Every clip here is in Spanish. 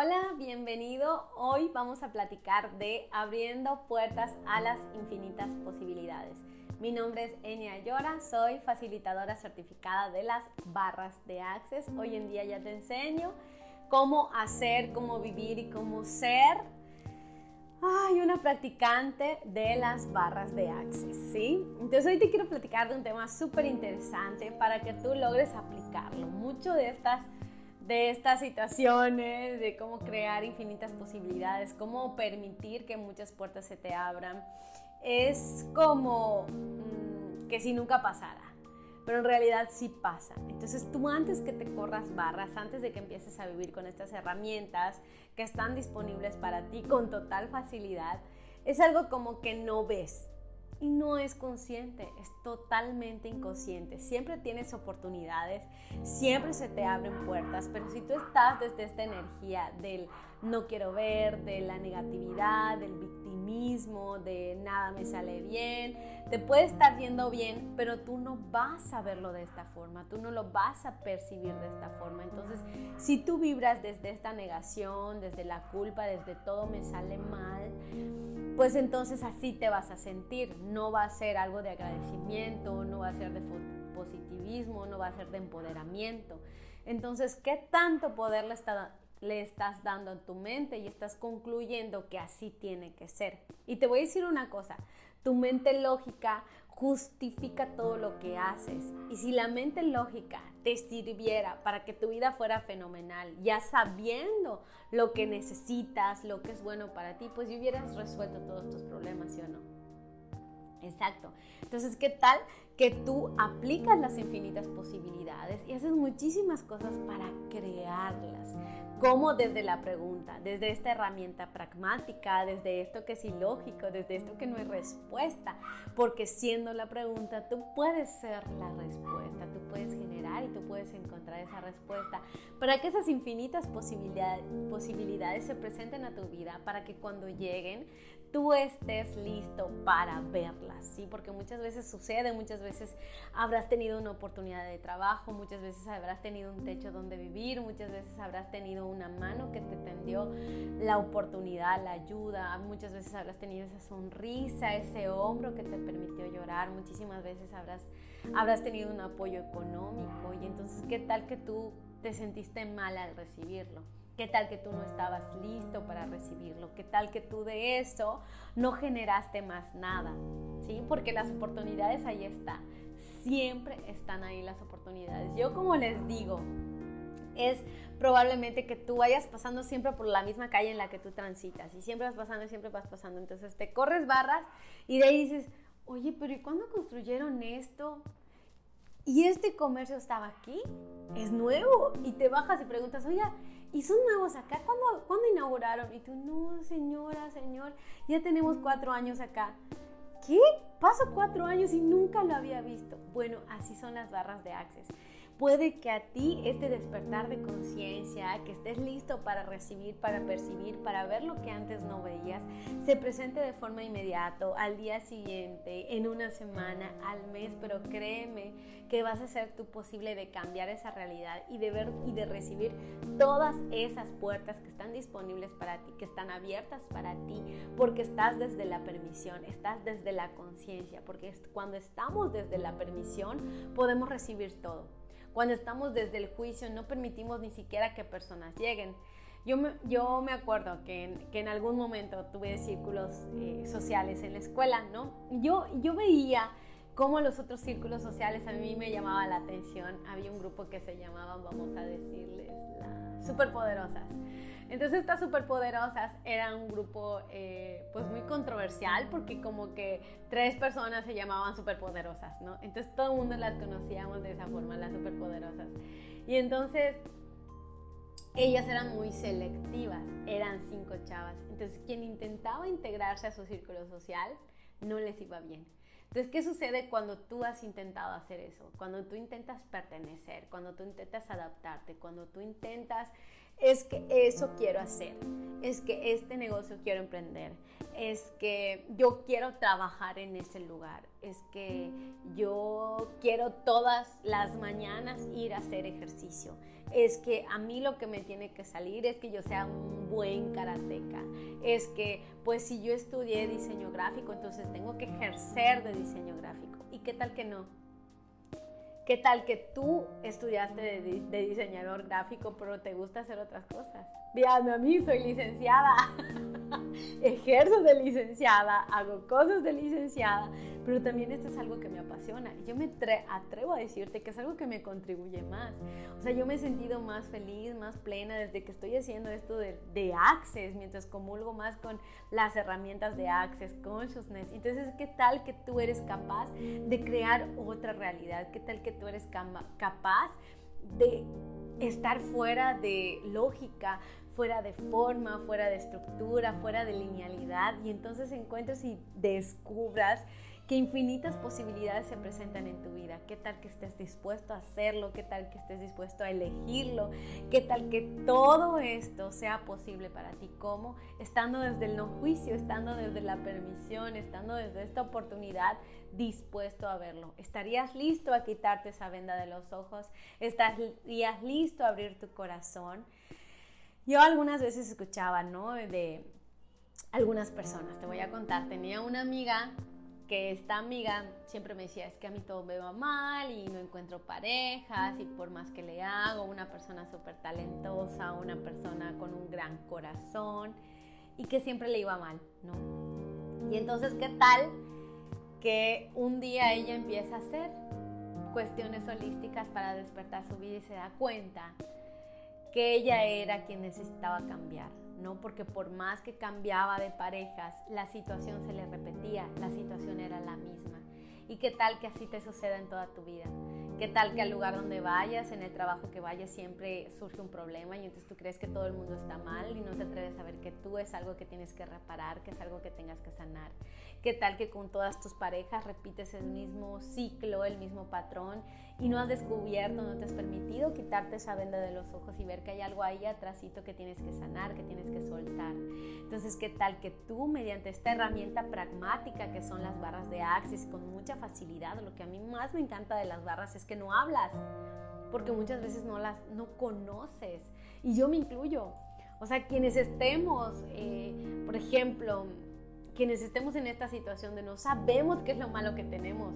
Hola, bienvenido. Hoy vamos a platicar de abriendo puertas a las infinitas posibilidades. Mi nombre es Enia Llora, soy facilitadora certificada de las barras de Access. Hoy en día ya te enseño cómo hacer, cómo vivir y cómo ser Ay, una practicante de las barras de Access, ¿sí? Entonces hoy te quiero platicar de un tema súper interesante para que tú logres aplicarlo. Mucho de estas de estas situaciones, de cómo crear infinitas posibilidades, cómo permitir que muchas puertas se te abran, es como mm, que si nunca pasara, pero en realidad sí pasa. Entonces tú antes que te corras barras, antes de que empieces a vivir con estas herramientas que están disponibles para ti con total facilidad, es algo como que no ves, y no es consciente, es totalmente inconsciente. Siempre tienes oportunidades, siempre se te abren puertas, pero si tú estás desde esta energía del no quiero ver, de la negatividad, del victimismo, de nada me sale bien, te puede estar yendo bien, pero tú no vas a verlo de esta forma, tú no lo vas a percibir de esta forma. Entonces, si tú vibras desde esta negación, desde la culpa, desde todo me sale mal, pues entonces así te vas a sentir. No va a ser algo de agradecimiento, no va a ser de positivismo, no va a ser de empoderamiento. Entonces, ¿qué tanto poder le, estás dando a tu mente y estás concluyendo que así tiene que ser? Y te voy a decir una cosa, tu mente lógica justifica todo lo que haces. Y si la mente lógica te sirviera para que tu vida fuera fenomenal, ya sabiendo lo que necesitas, lo que es bueno para ti, pues ya hubieras resuelto todos tus problemas, ¿sí o no? Exacto. Entonces, ¿qué tal que tú aplicas las infinitas posibilidades y haces muchísimas cosas para crearlas? Como desde la pregunta, desde esta herramienta pragmática, desde esto que es ilógico, desde esto que no hay respuesta, porque siendo la pregunta, tú puedes ser la respuesta, tú puedes generar y tú puedes encontrar esa respuesta. Para que esas infinitas posibilidades, posibilidades se presenten a tu vida, para que cuando lleguen tú estés listo para verlas, ¿sí? Porque muchas veces sucede, muchas veces habrás tenido una oportunidad de trabajo, muchas veces habrás tenido un techo donde vivir, muchas veces habrás tenido una mano que te tendió la oportunidad, la ayuda, muchas veces habrás tenido esa sonrisa, ese hombro que te permitió llorar, muchísimas veces habrás, habrás tenido un apoyo económico y entonces, ¿qué tal que tú te sentiste mal al recibirlo? ¿Qué tal que tú no estabas listo para recibirlo? ¿Qué tal que tú de eso no generaste más nada? ¿Sí? Porque las oportunidades ahí están. Siempre están ahí las oportunidades. Yo como les digo, es probablemente que tú vayas pasando siempre por la misma calle en la que tú transitas y siempre vas pasando y siempre vas pasando. Entonces te corres barras y de ahí dices, oye, pero ¿y cuándo construyeron esto? ¿Y este comercio estaba aquí? Es nuevo. Y te bajas y preguntas, oye, ¿y son nuevos acá? ¿Cuándo, ¿Cuándo inauguraron? Y tú, no, señora, señor, ya tenemos cuatro años acá. ¿Qué? Paso cuatro años y nunca lo había visto. Bueno, así son las barras de Access puede que a ti este despertar de conciencia, que estés listo para recibir, para percibir, para ver lo que antes no veías, se presente de forma inmediata, al día siguiente, en una semana, al mes, pero créeme que vas a hacer tú posible de cambiar esa realidad y de ver y de recibir todas esas puertas que están disponibles para ti, que están abiertas para ti, porque estás desde la permisión, estás desde la conciencia, porque cuando estamos desde la permisión podemos recibir todo. Cuando estamos desde el juicio no permitimos ni siquiera que personas lleguen. Yo me, yo me acuerdo que en, que en algún momento tuve círculos eh, sociales en la escuela, ¿no? Yo, yo veía cómo los otros círculos sociales a mí me llamaba la atención. Había un grupo que se llamaba, vamos a decirles, las superpoderosas. Entonces estas superpoderosas eran un grupo eh, pues muy controversial porque como que tres personas se llamaban superpoderosas, ¿no? Entonces todo el mundo las conocíamos de esa forma, las superpoderosas. Y entonces ellas eran muy selectivas, eran cinco chavas. Entonces quien intentaba integrarse a su círculo social no les iba bien. Entonces, ¿qué sucede cuando tú has intentado hacer eso? Cuando tú intentas pertenecer, cuando tú intentas adaptarte, cuando tú intentas, es que eso quiero hacer. es que este negocio quiero emprender, es que yo quiero trabajar en ese lugar, es que yo quiero todas las mañanas ir a hacer ejercicio, es que a mí lo que me tiene que salir es que yo sea un buen karateca, es que pues si yo estudié diseño gráfico, entonces tengo que ejercer de diseño gráfico. ¿Y qué tal que no? ¿Qué tal que tú estudiaste de, diseñador gráfico, pero te gusta hacer otras cosas? Díganme a mí, soy licenciada. Ejerzo de licenciada, hago cosas de licenciada, pero también esto es algo que me apasiona. Yo me atrevo a decirte que es algo que me contribuye más. O sea, yo me he sentido más feliz, más plena desde que estoy haciendo esto de, de Access, mientras comulgo más con las herramientas de Access, Consciousness. Entonces, ¿qué tal que tú eres capaz de crear otra realidad? ¿Qué tal que tú eres capaz de estar fuera de lógica, fuera de forma, fuera de estructura, fuera de linealidad y entonces encuentres y descubras que infinitas posibilidades se presentan en tu vida. ¿Qué tal que estés dispuesto a hacerlo? ¿Qué tal que estés dispuesto a elegirlo? ¿Qué tal que todo esto sea posible para ti? ¿Cómo? Estando desde el no juicio, estando desde la permisión, estando desde esta oportunidad dispuesto a verlo. ¿Estarías listo a quitarte esa venda de los ojos? ¿Estarías listo a abrir tu corazón? Yo algunas veces escuchaba, ¿no? De algunas personas, te voy a contar, tenía una amiga que esta amiga siempre me decía, es que a mí todo me va mal y no encuentro parejas y por más que le hago, una persona súper talentosa, una persona con un gran corazón y que siempre le iba mal, ¿no? Y entonces, ¿qué tal que un día ella empieza a hacer cuestiones holísticas para despertar su vida y se da cuenta que ella era quien necesitaba cambiar? ¿no? Porque por más que cambiaba de parejas, la situación se le repetía, la situación era la misma. ¿Y qué tal que así te suceda en toda tu vida? ¿Qué tal que al lugar donde vayas, en el trabajo que vayas, siempre surge un problema y entonces tú crees que todo el mundo está mal y no te atreves a ver que tú es algo que tienes que reparar, que es algo que tengas que sanar? ¿Qué tal que con todas tus parejas repites el mismo ciclo, el mismo patrón y no has descubierto, no te has permitido quitarte esa venda de los ojos y ver que hay algo ahí atrásito que tienes que sanar, que tienes que soltar? Entonces, ¿qué tal que tú mediante esta herramienta pragmática que son las barras de Axis con mucha facilidad, lo que a mí más me encanta de las barras es que no hablas, porque muchas veces no las no conoces y yo me incluyo. O sea, quienes estemos, eh, por ejemplo, quienes estemos en esta situación de no sabemos qué es lo malo que tenemos.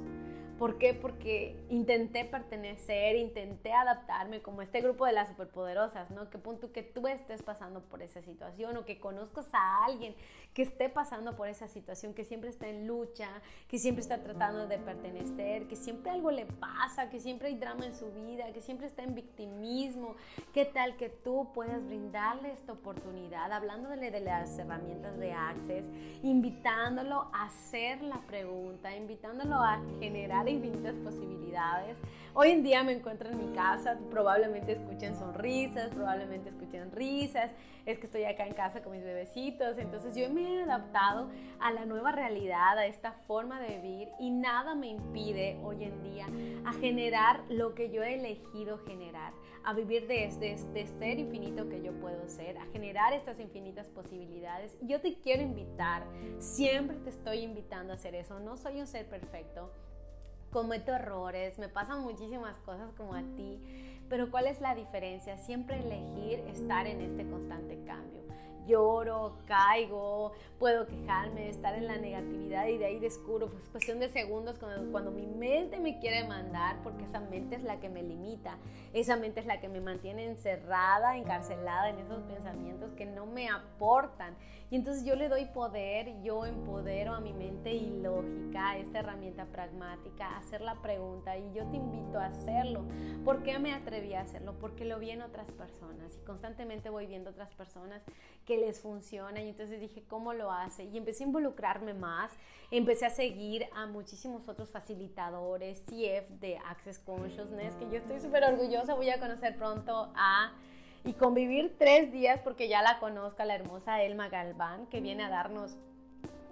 ¿Por qué? Porque intenté pertenecer, intenté adaptarme como este grupo de las superpoderosas, ¿no? Que punto que tú estés pasando por esa situación o que conozcas a alguien que esté pasando por esa situación, que siempre está en lucha, que siempre está tratando de pertenecer, que siempre algo le pasa, que siempre hay drama en su vida, que siempre está en victimismo. ¿Qué tal que tú puedas brindarle esta oportunidad, hablándole de las herramientas de Access, invitándolo a hacer la pregunta, invitándolo a generar infinitas posibilidades? Hoy en día me encuentro en mi casa, probablemente escuchen sonrisas, probablemente escuchen risas, es que estoy acá en casa con mis bebecitos, entonces yo me he adaptado a la nueva realidad, a esta forma de vivir y nada me impide hoy en día a generar lo que yo he elegido generar, a vivir desde este ser infinito que yo puedo ser, a generar estas infinitas posibilidades. Yo te quiero invitar, siempre te estoy invitando a hacer eso, no soy un ser perfecto cometo errores, me pasan muchísimas cosas como a ti, pero ¿cuál es la diferencia? Siempre elegir estar en este constante cambio lloro, caigo, puedo quejarme, estar en la negatividad y de ahí descubro, pues cuestión de segundos cuando, mi mente me quiere mandar, porque esa mente es la que me limita, esa mente es la que me mantiene encerrada, encarcelada en esos pensamientos que no me aportan. Y entonces yo le doy poder, yo empodero a mi mente ilógica, esta herramienta pragmática, a hacer la pregunta y yo te invito a hacerlo. ¿Por qué me atreví a hacerlo? Porque lo vi en otras personas y constantemente voy viendo otras personas que les funciona y entonces dije, ¿cómo lo hace? Y empecé a involucrarme más, empecé a seguir a muchísimos otros facilitadores, CF de Access Consciousness, que yo estoy súper orgullosa, voy a conocer pronto a y convivir tres días porque ya la conozco, la hermosa Elma Galván, que viene a darnos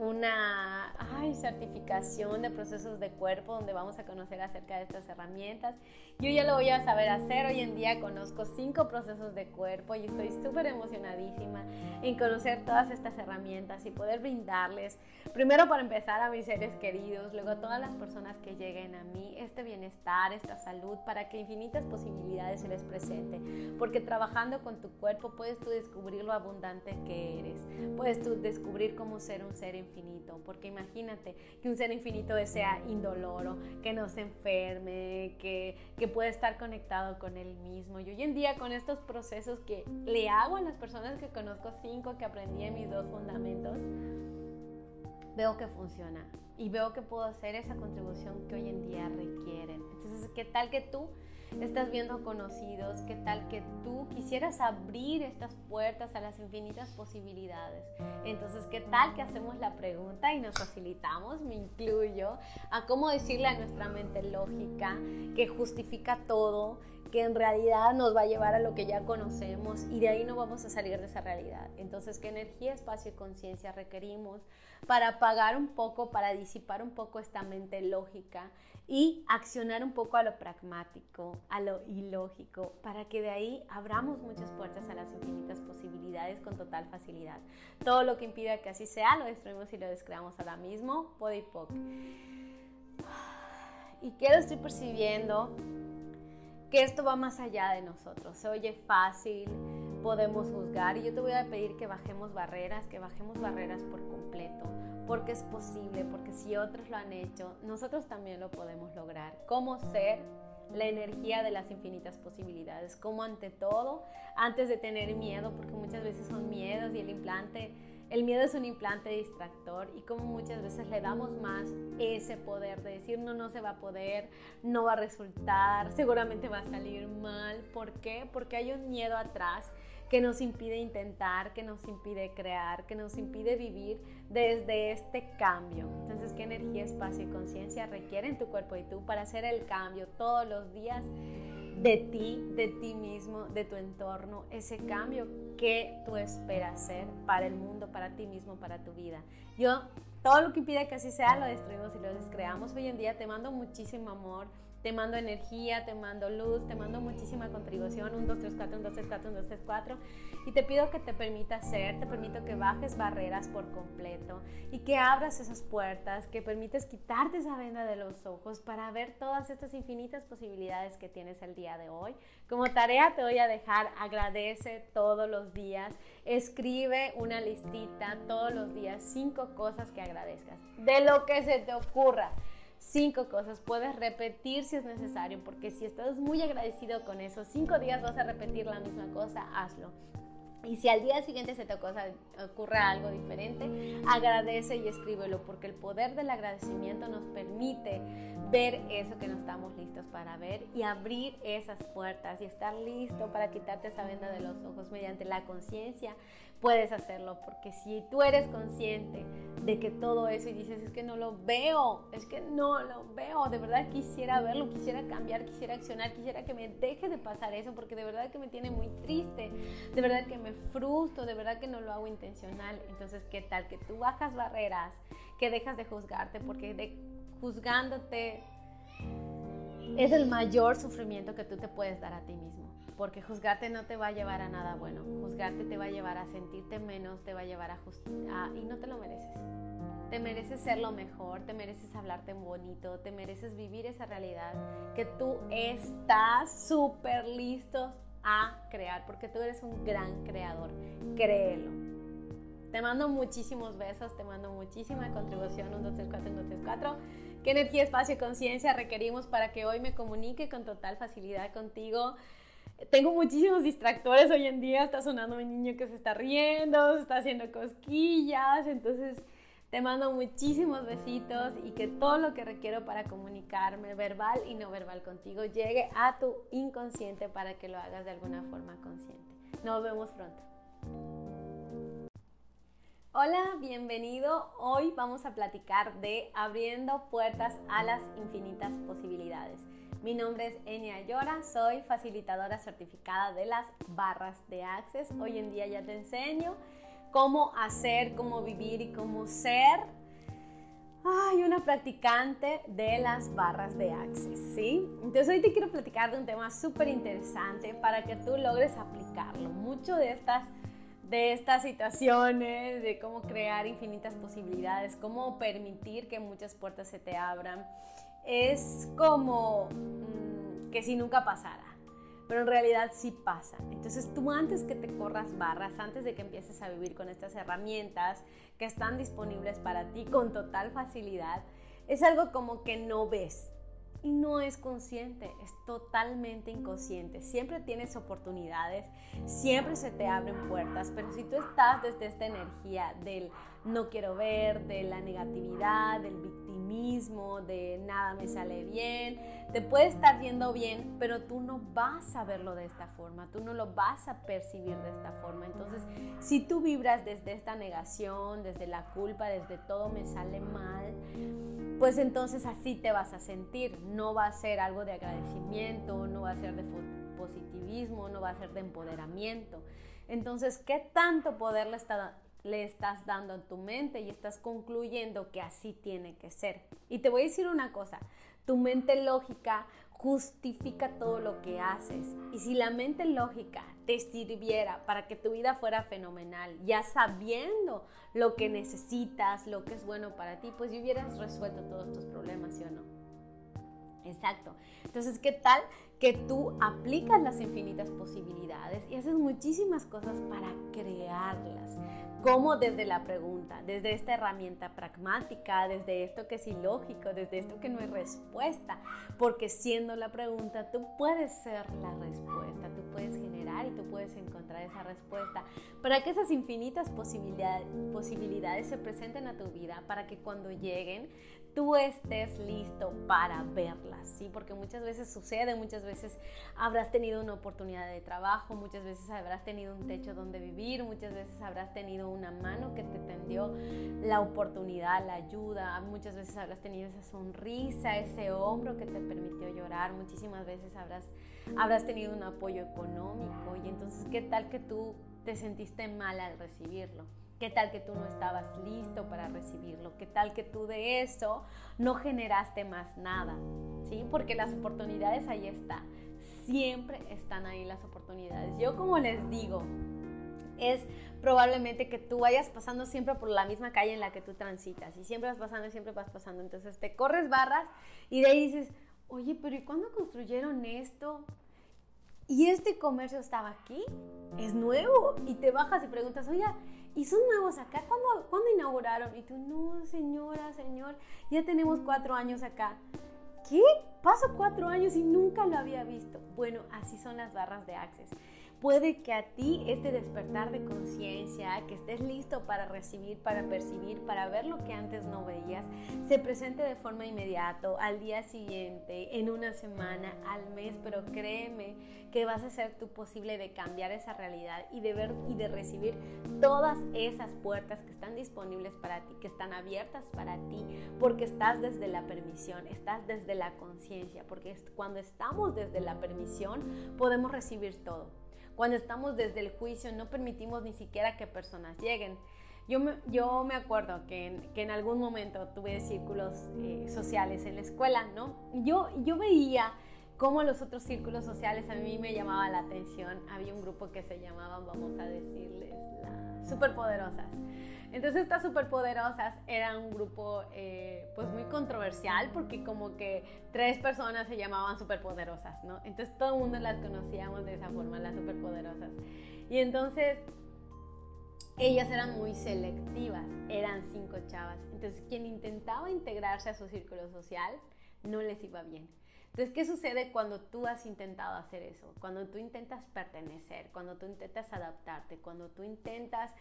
una certificación de procesos de cuerpo donde vamos a conocer acerca de estas herramientas. Yo ya lo voy a saber hacer. Hoy en día conozco cinco procesos de cuerpo y estoy súper emocionadísima en conocer todas estas herramientas y poder brindarles, primero para empezar a mis seres queridos, luego a todas las personas que lleguen a mí, este bienestar, esta salud, para que infinitas posibilidades se les presente. Porque trabajando con tu cuerpo puedes tú descubrir lo abundante que eres, puedes tú descubrir cómo ser un ser infinito, porque imagínate que un ser infinito sea indoloro, que no se enferme, que, que puede estar conectado con él mismo. Y hoy en día con estos procesos que le hago a las personas que conozco, cinco que aprendí en mis dos fundamentos, veo que funciona y veo que puedo hacer esa contribución que hoy en día requieren. Entonces, ¿qué tal que tú estás viendo conocidos? ¿Qué tal que tú quisieras abrir estas puertas a las infinitas posibilidades? Entonces, ¿qué tal que hacemos la pregunta y nos facilitamos, me incluyo, a cómo decirle a nuestra mente lógica que justifica todo, que en realidad nos va a llevar a lo que ya conocemos y de ahí no vamos a salir de esa realidad. Entonces, ¿qué energía, espacio y conciencia requerimos para apagar un poco, para disipar un poco esta mente lógica y accionar un poco a lo pragmático, a lo ilógico, para que de ahí abramos muchas puertas a las infinitas posibilidades con total facilidad? Todo lo que impida que así sea, lo destruimos y lo descreamos ahora mismo, Podipoc. ¿Y qué lo estoy percibiendo? Que esto va más allá de nosotros. Se oye fácil, podemos juzgar y yo te voy a pedir que bajemos barreras, que bajemos barreras por completo, porque es posible, porque si otros lo han hecho, nosotros también lo podemos lograr. ¿Cómo ser? la energía de las infinitas posibilidades, como ante todo, antes de tener miedo, porque muchas veces son miedos y el implante el miedo es un implante distractor y como muchas veces le damos más ese poder de decir no, no se va a poder, no va a resultar, seguramente va a salir mal. ¿Por qué? Porque hay un miedo atrás que nos impide intentar, que nos impide crear, que nos impide vivir desde este cambio. Entonces, ¿qué energía, espacio y conciencia requieren tu cuerpo y tú para hacer el cambio todos los días? De ti, de ti mismo, de tu entorno, ese cambio que tú esperas ser para el mundo, para ti mismo, para tu vida. Yo, todo lo que impide que así sea, lo destruimos y lo descreamos. Hoy en día te mando muchísimo amor, te mando energía, te mando luz, te mando muchísima contribución, un 2, 3, 4, un 2, 3, 4, un 2, 3, 4. Y te pido que te permita ser, te permito que bajes barreras por completo y que abras esas puertas, que permites quitarte esa venda de los ojos para ver todas estas infinitas posibilidades que tienes el día de hoy. Como tarea te voy a dejar, agradece todos los días, escribe una listita todos los días, cinco cosas que agradezcas, de lo que se te ocurra cinco cosas. Puedes repetir si es necesario, porque si estás muy agradecido con eso, cinco días vas a repetir la misma cosa, hazlo. Y si al día siguiente se te ocurre algo diferente, agradece y escríbelo, porque el poder del agradecimiento nos permite ver eso que no estamos listos para ver y abrir esas puertas y estar listo para quitarte esa venda de los ojos mediante la conciencia, puedes hacerlo, porque si tú eres consciente de que todo eso y dices, es que no lo veo, es que no lo veo, de verdad quisiera verlo, quisiera cambiar, quisiera accionar, quisiera que me deje de pasar eso, porque de verdad que me tiene muy triste, de verdad que me frustro, de verdad que no lo hago intencional. Entonces, ¿qué tal que tú bajas barreras, que dejas de juzgarte, porque de, juzgándote es el mayor sufrimiento que tú te puedes dar a ti mismo porque juzgarte no te va a llevar a nada bueno. Juzgarte te va a llevar a sentirte menos, te va a llevar a, a y no te lo mereces. Te mereces ser lo mejor, te mereces hablarte bonito, te mereces vivir esa realidad que tú estás súper listo a crear, porque tú eres un gran creador. Créelo. Te mando muchísimos besos, te mando muchísima contribución. 1, 2, 3, 4, 1, 2, 3, 4. ¿Qué energía, espacio y conciencia requerimos para que hoy me comunique con total facilidad contigo? Tengo muchísimos distractores hoy en día. Está sonando mi niño que se está riendo, se está haciendo cosquillas. Entonces, te mando muchísimos besitos y que todo lo que requiero para comunicarme verbal y no verbal contigo llegue a tu inconsciente para que lo hagas de alguna forma consciente. Nos vemos pronto. Hola, bienvenido. Hoy vamos a platicar de abriendo puertas a las infinitas posibilidades. Mi nombre es Enia Llora, soy facilitadora certificada de las barras de Access. Hoy en día ya te enseño cómo hacer, cómo vivir y cómo ser ay, una practicante de las barras de Access, ¿sí? Entonces hoy te quiero platicar de un tema súper interesante para que tú logres aplicarlo. Mucho de estas, de estas situaciones, de cómo crear infinitas posibilidades, cómo permitir que muchas puertas se te abran, es como mm, que si nunca pasara pero en realidad sí pasa. Entonces tú antes que te corras barras, antes de que empieces a vivir con estas herramientas que están disponibles para ti con total facilidad, es algo como que no ves y no es consciente, es totalmente inconsciente. Siempre tienes oportunidades, siempre se te abren puertas, pero si tú estás desde esta energía del no quiero ver, de la negatividad, del victimismo, de nada me sale bien. Te puede estar yendo bien, pero tú no vas a verlo de esta forma, tú no lo vas a percibir de esta forma. Entonces, si tú vibras desde esta negación, desde la culpa, desde todo me sale mal, pues entonces así te vas a sentir. No va a ser algo de agradecimiento, no va a ser de positivismo, no va a ser de empoderamiento. Entonces, ¿qué tanto poder le está le estás dando en tu mente y estás concluyendo que así tiene que ser. Y te voy a decir una cosa, tu mente lógica justifica todo lo que haces. Y si la mente lógica te sirviera para que tu vida fuera fenomenal, ya sabiendo lo que necesitas, lo que es bueno para ti, pues ya hubieras resuelto todos tus problemas, ¿sí o no? Exacto. Entonces, ¿qué tal que tú aplicas las infinitas posibilidades y haces muchísimas cosas para crearlas? Cómo desde la pregunta, desde esta herramienta pragmática, desde esto que es ilógico, desde esto que no hay respuesta, porque siendo la pregunta, tú puedes ser la respuesta, tú puedes generar y tú puedes encontrar esa respuesta. Para que esas infinitas posibilidades, posibilidades se presenten a tu vida, para que cuando lleguen tú estés listo para verlas, ¿sí? Porque muchas veces sucede, muchas veces habrás tenido una oportunidad de trabajo, muchas veces habrás tenido un techo donde vivir, muchas veces habrás tenido una mano que te tendió la oportunidad, la ayuda, muchas veces habrás tenido esa sonrisa, ese hombro que te permitió llorar, muchísimas veces habrás, habrás tenido un apoyo económico y entonces, ¿qué tal que tú te sentiste mal al recibirlo? ¿Qué tal que tú no estabas listo para recibirlo? ¿Qué tal que tú de eso no generaste más nada? ¿Sí? Porque las oportunidades ahí están. Siempre están ahí las oportunidades. Yo como les digo, es probablemente que tú vayas pasando siempre por la misma calle en la que tú transitas y siempre vas pasando y siempre vas pasando. Entonces te corres barras y de ahí dices, oye, pero ¿y cuándo construyeron esto? ¿Y este comercio estaba aquí? ¿Es nuevo? Y te bajas y preguntas, oye, ¿y son nuevos acá? ¿Cuándo, ¿Cuándo inauguraron? Y tú, no, señora, señor, ya tenemos cuatro años acá. ¿Qué? Paso cuatro años y nunca lo había visto. Bueno, así son las barras de Access puede que a ti este despertar de conciencia, que estés listo para recibir, para percibir, para ver lo que antes no veías, se presente de forma inmediata, al día siguiente, en una semana, al mes, pero créeme que vas a ser tú posible de cambiar esa realidad y de ver y de recibir todas esas puertas que están disponibles para ti, que están abiertas para ti, porque estás desde la permisión, estás desde la conciencia, porque cuando estamos desde la permisión podemos recibir todo. Cuando estamos desde el juicio no permitimos ni siquiera que personas lleguen. Yo me, yo me acuerdo que en, que en algún momento tuve círculos eh, sociales en la escuela, ¿no? Yo, yo veía cómo los otros círculos sociales a mí me llamaba la atención. Había un grupo que se llamaba, vamos a decirles, las superpoderosas. Entonces estas superpoderosas eran un grupo eh, pues muy controversial porque como que tres personas se llamaban superpoderosas, ¿no? Entonces todo el mundo las conocíamos de esa forma, las superpoderosas. Y entonces ellas eran muy selectivas, eran cinco chavas. Entonces quien intentaba integrarse a su círculo social no les iba bien. Entonces, ¿qué sucede cuando tú has intentado hacer eso? Cuando tú intentas pertenecer, cuando tú intentas adaptarte, cuando tú intentas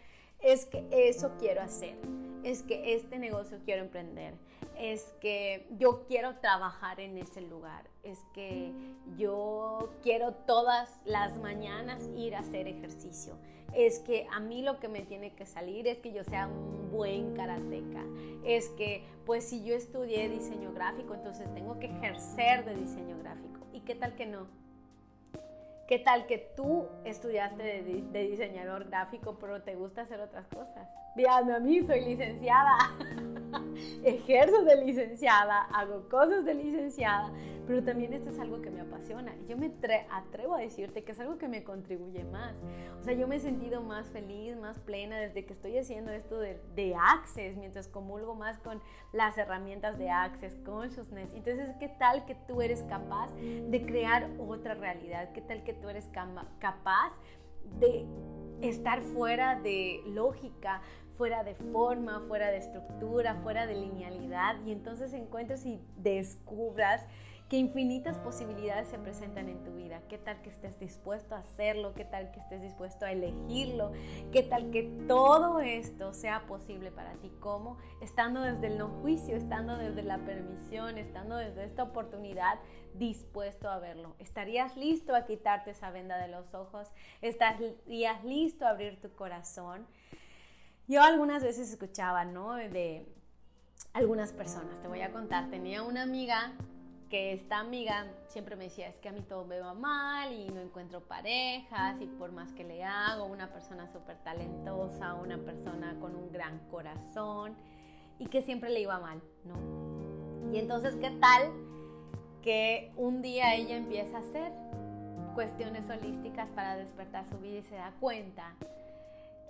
es que eso quiero hacer, es que este negocio quiero emprender, es que yo quiero trabajar en ese lugar, es que yo quiero todas las mañanas ir a hacer ejercicio, es que a mí lo que me tiene que salir es que yo sea un buen karateca, es que pues si yo estudié diseño gráfico, entonces tengo que ejercer de diseño gráfico. ¿Y qué tal que no? ¿Qué tal que tú estudiaste de, diseñador gráfico, pero te gusta hacer otras cosas? Veanme a mí, soy licenciada. Ejerzo de licenciada, hago cosas de licenciada, pero también esto es algo que me apasiona. Yo me atrevo a decirte que es algo que me contribuye más. O sea, yo me he sentido más feliz, más plena desde que estoy haciendo esto de, de Access, mientras comulgo más con las herramientas de Access, Consciousness. Entonces, ¿qué tal que tú eres capaz de crear otra realidad? ¿Qué tal que tú eres capaz de estar fuera de lógica, fuera de forma, fuera de estructura, fuera de linealidad. Y entonces encuentres y descubras que infinitas posibilidades se presentan en tu vida. ¿Qué tal que estés dispuesto a hacerlo? ¿Qué tal que estés dispuesto a elegirlo? ¿Qué tal que todo esto sea posible para ti? ¿Cómo? Estando desde el no juicio, estando desde la permisión, estando desde esta oportunidad dispuesto a verlo. ¿Estarías listo a quitarte esa venda de los ojos? ¿Estarías listo a abrir tu corazón? Yo algunas veces escuchaba, ¿no? De algunas personas, te voy a contar, tenía una amiga que esta amiga siempre me decía, es que a mí todo me va mal y no encuentro parejas y por más que le hago, una persona súper talentosa, una persona con un gran corazón y que siempre le iba mal, ¿no? Y entonces, ¿qué tal que un día ella empieza a hacer cuestiones holísticas para despertar su vida y se da cuenta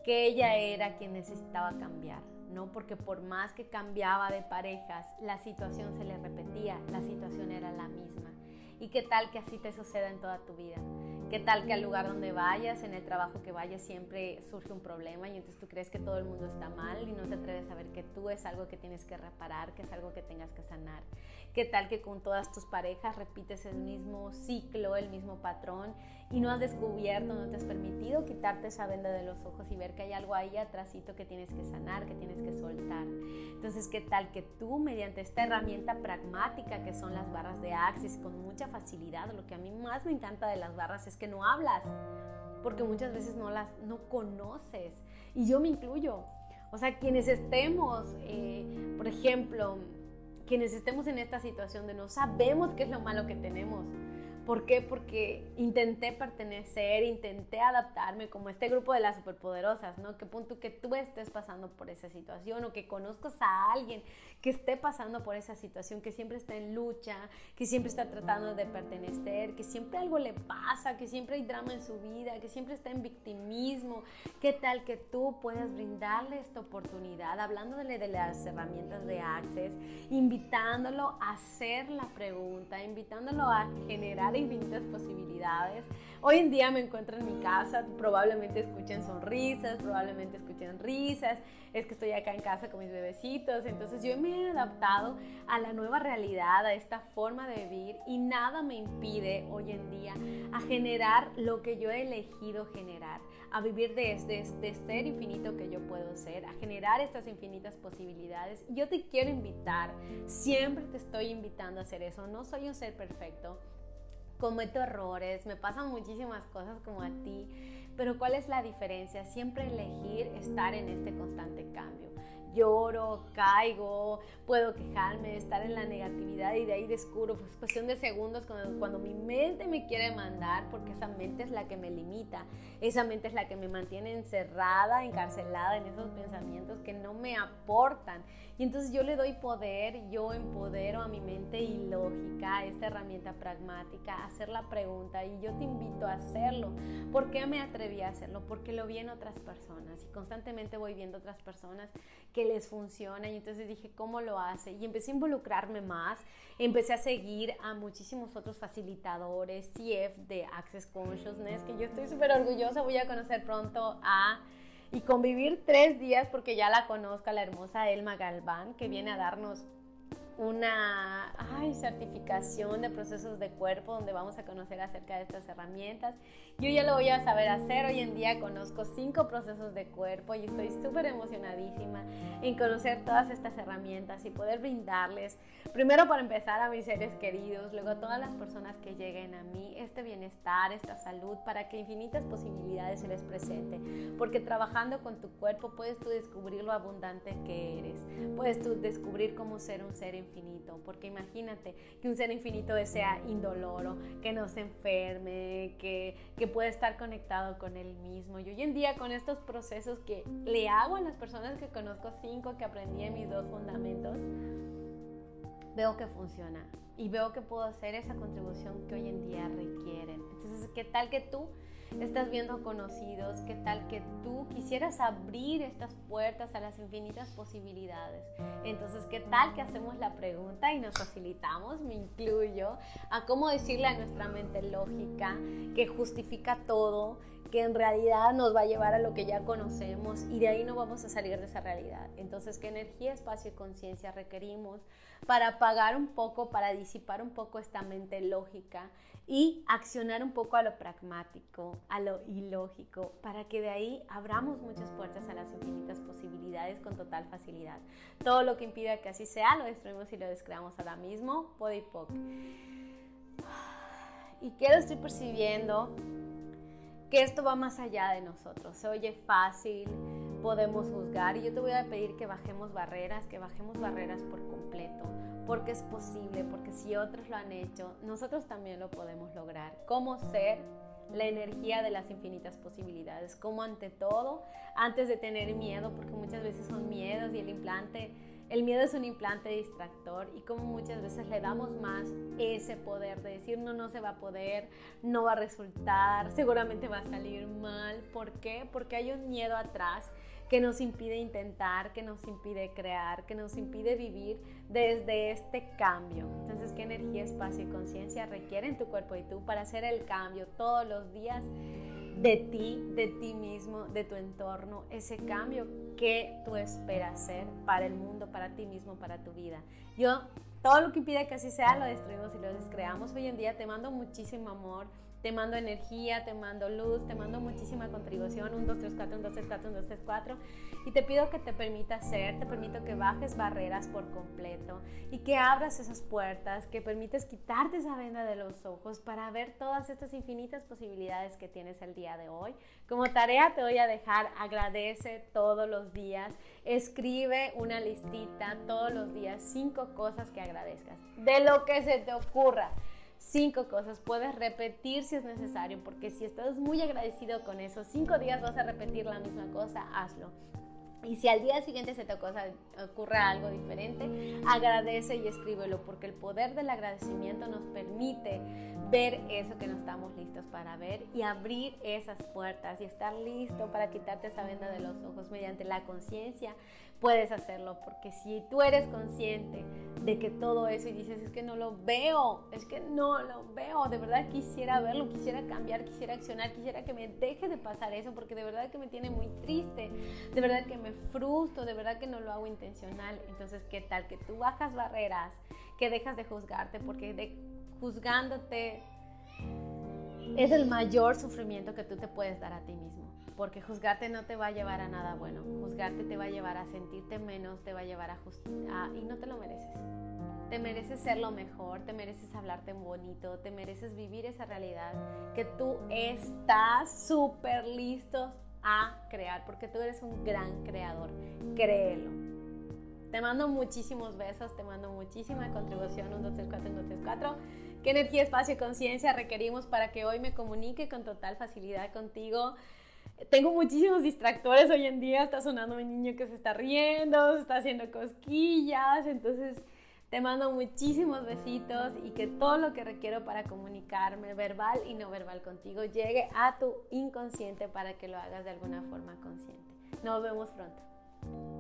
que ella era quien necesitaba cambiar? ¿No? Porque por más que cambiaba de parejas, la situación se le repetía, la situación era la misma. ¿Y qué tal que así te suceda en toda tu vida? ¿Qué tal que al lugar donde vayas, en el trabajo que vayas, siempre surge un problema y entonces tú crees que todo el mundo está mal y no te atreves a ver que tú es algo que tienes que reparar, que es algo que tengas que sanar? ¿Qué tal que con todas tus parejas repites el mismo ciclo, el mismo patrón y no has descubierto, no te has permitido quitarte esa venda de los ojos y ver que hay algo ahí atrásito que tienes que sanar, que tienes que soltar? Entonces, ¿qué tal que tú mediante esta herramienta pragmática que son las barras de Axis con mucha facilidad, lo que a mí más me encanta de las barras es que no hablas, porque muchas veces no las no conoces y yo me incluyo. O sea, quienes estemos, eh, por ejemplo, quienes estemos en esta situación de no sabemos qué es lo malo que tenemos. ¿Por qué? Porque intenté pertenecer, intenté adaptarme como este grupo de las superpoderosas, ¿no? Que punto que tú estés pasando por esa situación o que conozcas a alguien que esté pasando por esa situación, que siempre está en lucha, que siempre está tratando de pertenecer, que siempre algo le pasa, que siempre hay drama en su vida, que siempre está en victimismo. ¿Qué tal que tú puedas brindarle esta oportunidad, hablándole de las herramientas de Access, invitándolo a hacer la pregunta, invitándolo a generar infinitas posibilidades? Hoy en día me encuentro en mi casa, probablemente escuchen sonrisas, probablemente escuchen risas, es que estoy acá en casa con mis bebecitos, entonces yo me he adaptado a la nueva realidad, a esta forma de vivir y nada me impide hoy en día a generar lo que yo he elegido generar, a vivir desde este ser infinito que yo puedo ser, a generar estas infinitas posibilidades. Yo te quiero invitar, siempre te estoy invitando a hacer eso, no soy un ser perfecto cometo errores, me pasan muchísimas cosas como a ti, pero ¿cuál es la diferencia? Siempre elegir estar en este constante cambio lloro, caigo, puedo quejarme, estar en la negatividad y de ahí descubro, pues cuestión de segundos cuando, mi mente me quiere mandar, porque esa mente es la que me limita, esa mente es la que me mantiene encerrada, encarcelada en esos pensamientos que no me aportan. Y entonces yo le doy poder, yo empodero a mi mente ilógica, esta herramienta pragmática, a hacer la pregunta y yo te invito a hacerlo. ¿Por qué me atreví a hacerlo? Porque lo vi en otras personas y constantemente voy viendo otras personas que les funciona y entonces dije, ¿cómo lo hace? Y empecé a involucrarme más, empecé a seguir a muchísimos otros facilitadores, CF de Access Consciousness, que yo estoy súper orgullosa, voy a conocer pronto a y convivir tres días porque ya la conozco, la hermosa Elma Galván, que viene a darnos una ay, certificación de procesos de cuerpo donde vamos a conocer acerca de estas herramientas. Yo ya lo voy a saber hacer. Hoy en día conozco cinco procesos de cuerpo y estoy súper emocionadísima en conocer todas estas herramientas y poder brindarles, primero para empezar a mis seres queridos, luego a todas las personas que lleguen a mí, este bienestar, esta salud, para que infinitas posibilidades se les presente. Porque trabajando con tu cuerpo puedes tú descubrir lo abundante que eres, puedes tú descubrir cómo ser un ser infinito porque imagínate que un ser infinito sea indoloro, que no se enferme, que, que puede estar conectado con él mismo. Y hoy en día con estos procesos que le hago a las personas que conozco, cinco que aprendí en mis dos fundamentos, veo que funciona y veo que puedo hacer esa contribución que hoy en día requieren. Entonces, ¿qué tal que tú estás viendo conocidos? ¿Qué tal que tú quisieras abrir estas puertas a las infinitas posibilidades? Entonces, ¿qué tal que hacemos la pregunta y nos facilitamos, me incluyo, a cómo decirle a nuestra mente lógica que justifica todo, que en realidad nos va a llevar a lo que ya conocemos y de ahí no vamos a salir de esa realidad. Entonces, ¿qué energía, espacio y conciencia requerimos para apagar un poco, para disipar un poco esta mente lógica y accionar un poco a lo pragmático, a lo ilógico, para que de ahí abramos muchas puertas a las infinitas posibilidades con total facilidad? Todo lo que impida que así sea, lo destruimos y lo descreamos ahora mismo, Podipoc. ¿Y qué lo estoy percibiendo? Que esto va más allá de nosotros. Se oye fácil, podemos juzgar y yo te voy a pedir que bajemos barreras, que bajemos barreras por completo, porque es posible, porque si otros lo han hecho, nosotros también lo podemos lograr. ¿Cómo ser? la energía de las infinitas posibilidades, como ante todo, antes de tener miedo, porque muchas veces son miedos y el implante el miedo es un implante distractor y como muchas veces le damos más ese poder de decir no, no se va a poder, no va a resultar, seguramente va a salir mal. ¿Por qué? Porque hay un miedo atrás que nos impide intentar, que nos impide crear, que nos impide vivir desde este cambio. Entonces, ¿qué energía, espacio y conciencia requieren tu cuerpo y tú para hacer el cambio todos los días? De ti, de ti mismo, de tu entorno, ese cambio que tú esperas ser para el mundo, para ti mismo, para tu vida. Yo, todo lo que impide que así sea, lo destruimos y lo descreamos. Hoy en día te mando muchísimo amor te mando energía, te mando luz, te mando muchísima contribución, un 2, 3, 4, un 2, 3, 4, un 2, 3, 4, y te pido que te permita ser, te permito que bajes barreras por completo y que abras esas puertas, que permites quitarte esa venda de los ojos para ver todas estas infinitas posibilidades que tienes el día de hoy. Como tarea te voy a dejar, agradece todos los días, escribe una listita todos los días, cinco cosas que agradezcas, de lo que se te ocurra cinco cosas. Puedes repetir si es necesario, porque si estás muy agradecido con eso, cinco días vas a repetir la misma cosa, hazlo. Y si al día siguiente se te ocurre algo diferente, agradece y escríbelo, porque el poder del agradecimiento nos permite ver eso que no estamos listos para ver y abrir esas puertas y estar listo para quitarte esa venda de los ojos mediante la conciencia puedes hacerlo, porque si tú eres consciente de que todo eso y dices, es que no lo veo, es que no lo veo, de verdad quisiera verlo, quisiera cambiar, quisiera accionar, quisiera que me deje de pasar eso, porque de verdad que me tiene muy triste, de verdad que me frustro, de verdad que no lo hago intencional. Entonces, ¿qué tal que tú bajas barreras, que dejas de juzgarte, porque de, juzgándote es el mayor sufrimiento que tú te puedes dar a ti mismo porque juzgarte no te va a llevar a nada bueno. Juzgarte te va a llevar a sentirte menos, te va a llevar a, a y no te lo mereces. Te mereces ser lo mejor, te mereces hablarte bonito, te mereces vivir esa realidad que tú estás súper listo a crear, porque tú eres un gran creador. Créelo. Te mando muchísimos besos, te mando muchísima contribución. 1, 2, 3, 4, 1, 2, 3, 4. ¿Qué energía, espacio y conciencia requerimos para que hoy me comunique con total facilidad contigo? tengo muchísimos distractores hoy en día. Está sonando mi niño que se está riendo, se está haciendo cosquillas. Entonces, te mando muchísimos besitos y que todo lo que requiero para comunicarme verbal y no verbal contigo llegue a tu inconsciente para que lo hagas de alguna forma consciente. Nos vemos pronto.